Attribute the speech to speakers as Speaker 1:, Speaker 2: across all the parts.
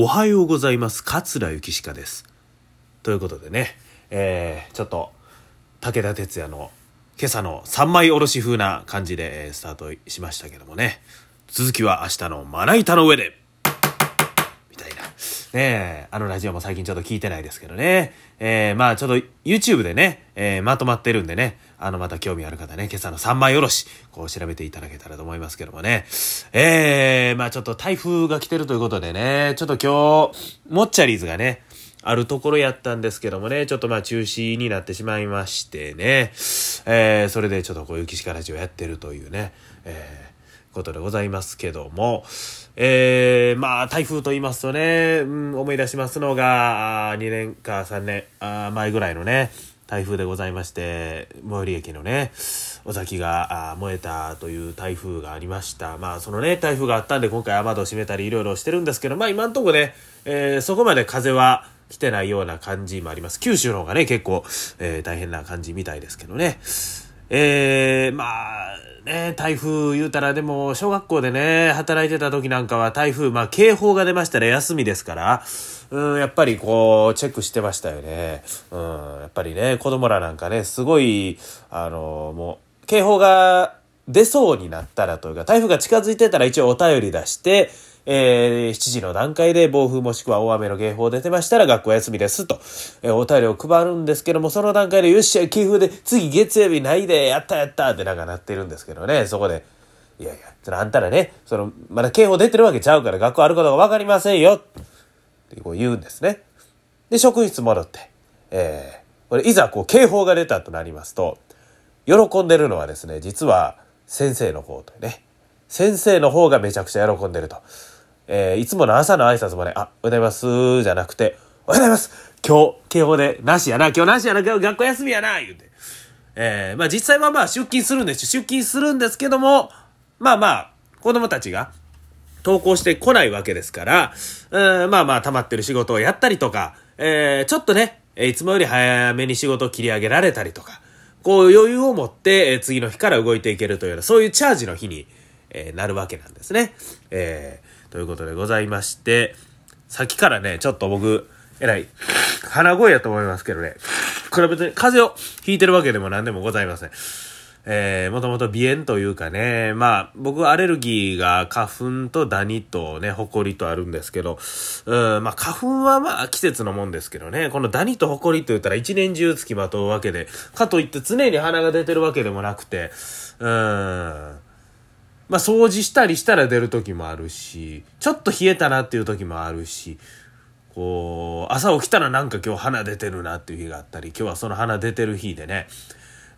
Speaker 1: おはようございます。桂ゆきしかです。ということでね、えー、ちょっと、武田鉄矢の今朝の三枚おろし風な感じで、スタートしましたけどもね、続きは明日のまな板の上で、ねえ、あのラジオも最近ちょっと聞いてないですけどね。えー、まあちょっと YouTube でね、えー、まとまってるんでね、あのまた興味ある方ね、今朝の三枚おろし、こう調べていただけたらと思いますけどもね。えー、まあちょっと台風が来てるということでね、ちょっと今日、モッチャリーズがね、あるところやったんですけどもね、ちょっとまあ中止になってしまいましてね、えー、それでちょっとこういう岸からラジオやってるというね、えーことでございますけども、えー、まあ、台風と言いますとね、うん、思い出しますのが、2年か3年あ前ぐらいのね、台風でございまして、最寄り駅のね、尾崎が燃えたという台風がありました。まあ、そのね、台風があったんで、今回雨戸を閉めたりいろいろしてるんですけど、まあ、今んとこね、えーそこまで風は来てないような感じもあります。九州の方がね、結構、えー大変な感じみたいですけどね。えー、まあ、ね、台風言うたらでも、小学校でね、働いてた時なんかは台風、まあ警報が出ましたら休みですから、うん、やっぱりこう、チェックしてましたよね。うん、やっぱりね、子供らなんかね、すごい、あの、もう、警報が出そうになったらというか、台風が近づいてたら一応お便り出して、えー、7時の段階で暴風もしくは大雨の警報出てましたら学校休みですと、えーお便りを配るんですけども、その段階でよっしゃ、警報で次月曜日ないで、やったやったってなんかなってるんですけどね、そこで、いやいや、そのあんたらね、その、まだ警報出てるわけちゃうから学校あることがわかりませんよってこう言うんですね。で、職員室戻って、えー、これいざこう警報が出たとなりますと、喜んでるのはですね、実は先生の方とね、先生の方がめちゃくちゃ喜んでると。えーいつもの朝の挨拶もね、あ、おはようございます、じゃなくて、おはようございます今日、警報で、なしやな、今日なしやな、今日学校休みやな、言うて。えーまあ実際はまあ出勤するんです出勤するんですけども、まあまあ、子供たちが、投稿してこないわけですから、うん、まあまあ溜まってる仕事をやったりとか、えーちょっとね、いつもより早めに仕事を切り上げられたりとか、こう余裕を持って、え次の日から動いていけるというような、そういうチャージの日に、えーなるわけなんですね。えーということでございまして、さっきからね、ちょっと僕、えらい、鼻声やと思いますけどね、これは別に風邪をひいてるわけでも何でもございません。えー、もともと鼻炎というかね、まあ、僕はアレルギーが花粉とダニとね、ホコリとあるんですけど、うん、まあ、花粉はまあ、季節のもんですけどね、このダニとホコリと言ったら一年中付きまとうわけで、かといって常に鼻が出てるわけでもなくて、うん、まあ、掃除したりしたら出る時もあるし、ちょっと冷えたなっていう時もあるし、こう、朝起きたらなんか今日鼻出てるなっていう日があったり、今日はその鼻出てる日でね、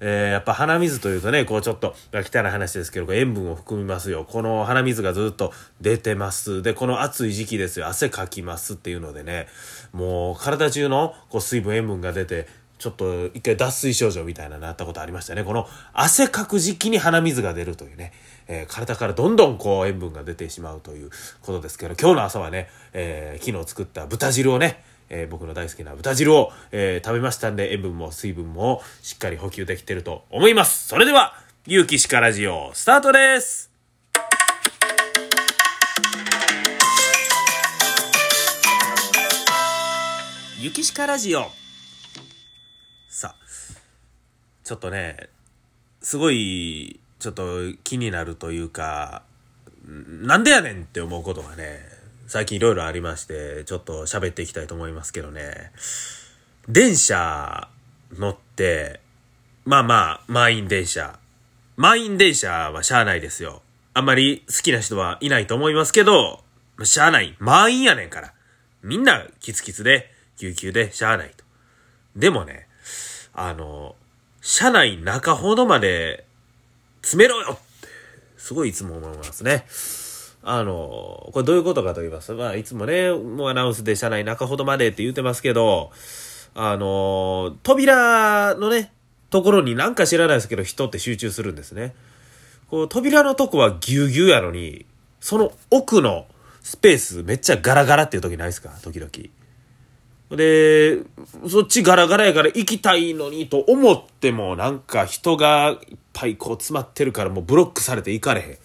Speaker 1: えーやっぱ鼻水というとね、こうちょっと汚い話ですけど、塩分を含みますよ。この鼻水がずっと出てます。で、この暑い時期ですよ。汗かきますっていうのでね、もう体中のこう水分、塩分が出て、ちょっと一回脱水症状みたいななったことありましたね。この汗かく時期に鼻水が出るというね、えー体からどんどんこう塩分が出てしまうということですけど、今日の朝はね、えー昨日作った豚汁をね、えー僕の大好きな豚汁を、えー食べましたんで、塩分も水分もしっかり補給できてると思います。それでは、ゆうきしかラジオ、スタートですゆきしかラジオ。さ、ちょっとね、すごい、ちょっと気になるというか、なんでやねんって思うことがね、最近いろいろありまして、ちょっと喋っていきたいと思いますけどね、電車乗って、まあまあ、満員電車。満員電車はしゃあないですよ。あんまり好きな人はいないと思いますけど、しゃあない。満員やねんから。みんなキツキツで、救急でしゃあないと。でもね、あの、車内中ほどまで詰めろよって、すごいいつも思いますね。あの、これどういうことかと言いますと、まあ、いつもね、もうアナウンスで車内中ほどまでって言ってますけど、あの、扉のね、ところになんか知らないですけど、人って集中するんですね。こう、扉のとこはぎゅうぎゅうやのに、その奥のスペースめっちゃガラガラっていう時ないですか？時々。で、そっちガラガラやから行きたいのにと思ってもなんか人がいっぱいこう詰まってるからもうブロックされて行かれへん。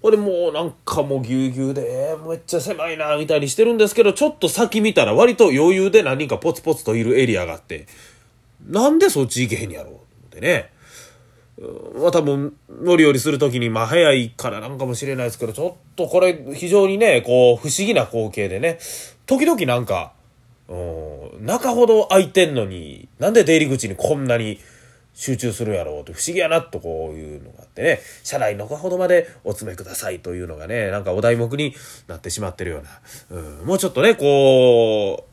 Speaker 1: ほんでもうなんかもうぎゅうぎゅうで、めっちゃ狭いな、みたいにしてるんですけど、ちょっと先見たら割と余裕で何人かポツポツといるエリアがあって、なんでそっち行けへんやろってね。まあ多分、乗り降りするときに、まあ早いからなんかもしれないですけど、ちょっとこれ非常にね、こう、不思議な光景でね、時々なんか、中ほど空いてんのに、なんで出入り口にこんなに集中するやろうって不思議やなとこういうのがあってね、車内中ほどまでお詰めくださいというのがね、なんかお題目になってしまってるような、うん、もうちょっとね、こ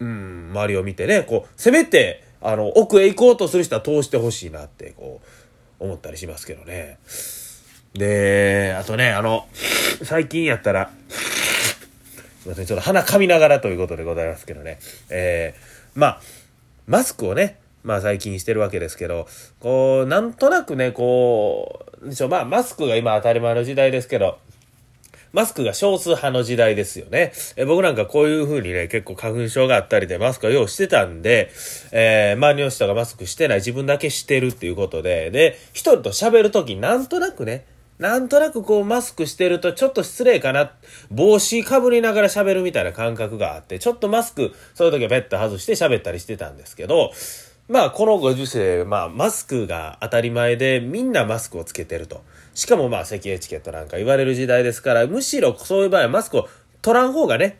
Speaker 1: う、うん、周りを見てね、こう、せめて、あの、奥へ行こうとする人は通してほしいなって、こう、思ったりしますけどね。で、あとね、あの、最近やったら、すいません、ちょっと鼻噛みながらということでございますけどね。えー、まあ、マスクをね、まあ最近してるわけですけど、こう、なんとなくね、こう、でしょ、まあマスクが今当たり前の時代ですけど、マスクが少数派の時代ですよね。え僕なんかこういう風にね、結構花粉症があったりでマスクを用意してたんで、えー、周りの人がマスクしてない自分だけしてるっていうことで、で、一人と喋るときなんとなくね、なんとなくこうマスクしてるとちょっと失礼かな。帽子かぶりながら喋るみたいな感覚があって、ちょっとマスク、そういう時はペット外して喋ったりしてたんですけど、まあこのご時世、まあマスクが当たり前でみんなマスクをつけてると。しかもまあ咳エチケットなんか言われる時代ですから、むしろそういう場合はマスクを取らん方がね、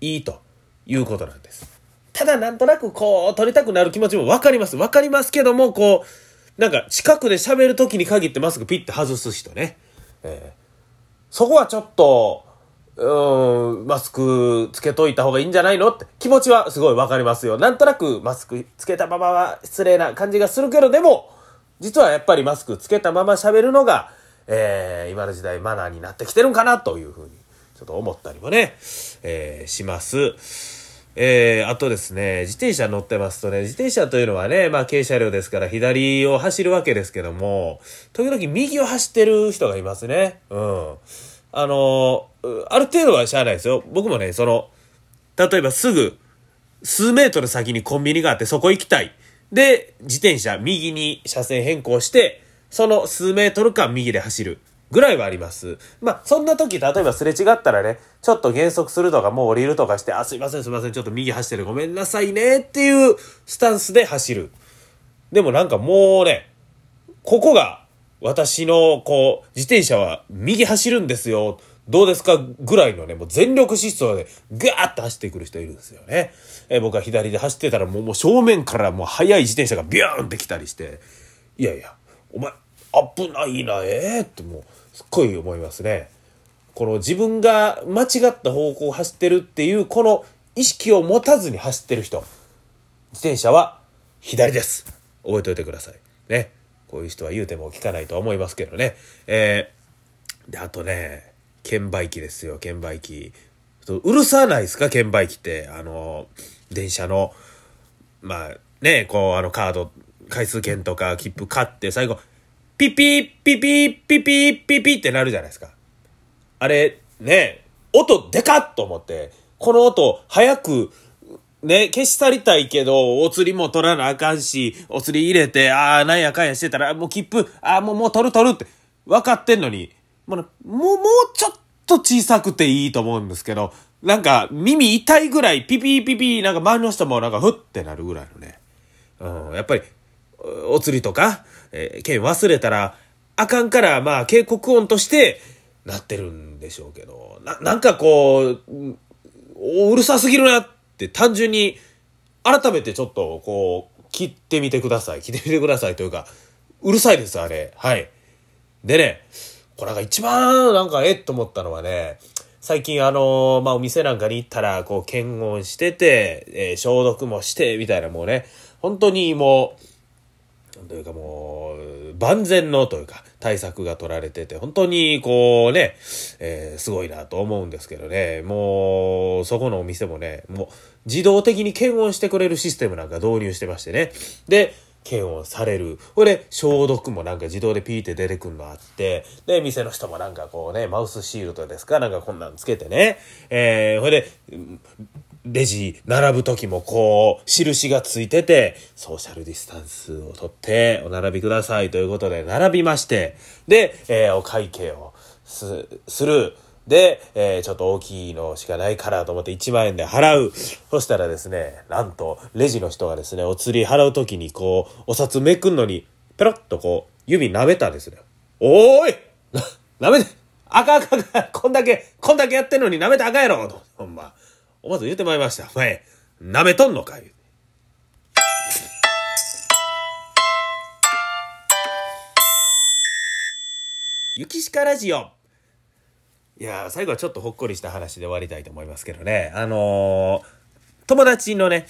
Speaker 1: いいということなんです。ただなんとなくこう、取りたくなる気持ちもわかります。わかりますけども、こう、なんか近くで喋る時に限ってマスクピッて外す人ね。えー、そこはちょっと、うん、マスクつけといた方がいいんじゃないのって気持ちはすごいわかりますよ。なんとなくマスクつけたままは失礼な感じがするけど、でも、実はやっぱりマスクつけたまま喋るのが、えー、今の時代マナーになってきてるんかなというふうに、ちょっと思ったりもね、えー、します。えー、あとですね、自転車乗ってますとね、自転車というのはね、まあ軽車両ですから左を走るわけですけども、時々右を走ってる人がいますね。うん。あの、ある程度はしゃあないですよ。僕もね、その、例えばすぐ、数メートル先にコンビニがあってそこ行きたい。で、自転車右に車線変更して、その数メートル間右で走る。ぐらいはあります。まあ、そんな時、例えばすれ違ったらね、ちょっと減速するとか、もう降りるとかして、あ、すいません、すいません、ちょっと右走ってる、ごめんなさいね、っていうスタンスで走る。でもなんかもうね、ここが、私の、こう、自転車は右走るんですよ。どうですか？ぐらいのね、もう全力疾走でガーッと走ってくる人いるんですよね。え、僕は左で走ってたらもうもう正面からもう速い自転車がビューンって来たりして、いやいや、お前、危ないな、ええー、ってもう、すっごい思いますね。この自分が間違った方向を走ってるっていう、この意識を持たずに走ってる人。自転車は左です。覚えておいてください。ね。こういう人は言うても聞かないと思いますけどね。えー、で、あとね、券売機ですよ、券売機。うるさないですか、券売機って。あの、電車の、まあ、ね、こう、あの、カード、回数券とか切符買って、最後、ピピ、ピピ、ピピ、ピピってなるじゃないですか。あれ、ね、音でかっと思って、この音、早く、ね、消し去りたいけど、お釣りも取らなあかんし、お釣り入れて、ああ、なんやかんやしてたら、もう切符、ああ、もう、もう取る取るって、分かってんのに、もう、もう、ちょっと小さくていいと思うんですけど、なんか耳痛いぐらいピピピピなんか周りの人もなんかふってなるぐらいのね。うん、やっぱり、お釣りとか、えー、券忘れたらあかんから、まあ警告音としてなってるんでしょうけど、な、なんかこう、うるさすぎるなって単純に改めてちょっとこう、切ってみてください。切ってみてくださいというか、うるさいです、あれ。はい。でね、これが一番なんかえっと思ったのはね、最近あのまあ、お店なんかに行ったら、こう、検温してて、えー、消毒もして、みたいなもうね、本当にもう、というかもう、万全のというか、対策が取られてて、本当にこうね、えー、すごいなと思うんですけどね、もう、そこのお店もね、もう、自動的に検温してくれるシステムなんか導入してましてね。で、検温される。これ、消毒もなんか自動でピーって出てくるのあって、で、店の人もなんかこうね、マウスシールドですかなんかこんなんつけてね、えー、ほいで、レジ並ぶ時もこう、印がついてて、ソーシャルディスタンスをとってお並びくださいということで並びまして、で、えー、お会計をす、する。で、えー、ちょっと大きいのしかないからと思って1万円で払う。そしたらですね、なんと、レジの人がですね、お釣り払う時にこう、お札めくんのに、ペロッとこう、指舐めたんですね。おーいな、舐めて、あかんあかんあかん、こんだけ、こんだけやってんのに舐めたらあかやろと、ほんま。思わず言ってまいりました。お前、舐めとんのかいゆきしかラジオ。いや最後はちょっとほっこりした話で終わりたいと思いますけどね。あのー、友達のね、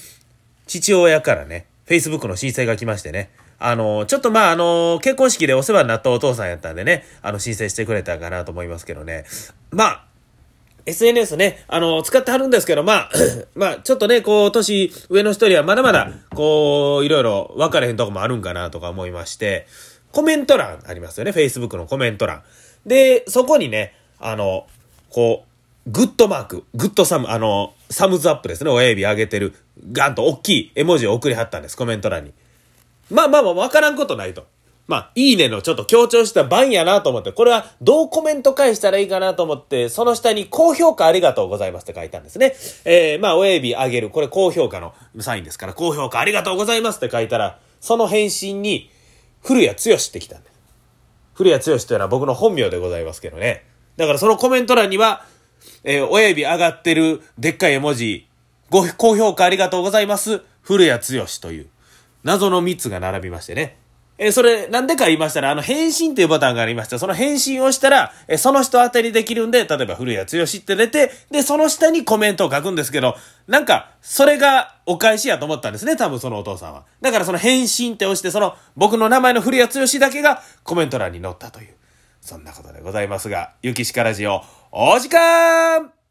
Speaker 1: 父親からね、Facebook の申請が来ましてね。あのー、ちょっとまあ、あのー、結婚式でお世話になったお父さんやったんでね、あの、申請してくれたかなと思いますけどね。まあ、SNS ね、あの、使ってはるんですけど、まあ、まあ、ちょっとね、こう、年上の人にはまだまだ、こう、いろいろ分かれへんとこもあるんかなとか思いまして、コメント欄ありますよね。Facebook のコメント欄。で、そこにね、あの、こう、 good mark、グッドサム、あの、 thumbs up ですね。親指上げてる、ガンと大きい絵文字を送りはったんです。コメント欄に。まあまあまあ、わからんことないと。まあ、いいねのちょっと強調した番やなと思って、これはどうコメント返したらいいかなと思って、その下に高評価ありがとうございますって書いたんですね。えー、まあ、親指上げる。これ高評価のサインですから、高評価ありがとうございますって書いたら、その返信に、古谷剛ってきたんです。古谷剛というのは僕の本名でございますけどね。だからそのコメント欄には、えー、親指上がってるでっかい絵文字、ご高評価ありがとうございます。古谷剛という謎の3つが並びましてね。えー、それ、なんでか言いましたら、あの、返信っていうボタンがありました。その返信をしたら、えー、その人当たりできるんで、例えば、古谷剛って出て、で、その下にコメントを書くんですけど、なんか、それがお返しやと思ったんですね、多分そのお父さんは。だからその返信って押して、その、僕の名前の古谷剛だけがコメント欄に載ったという。そんなことでございますが、ゆきしかラジオ、お時間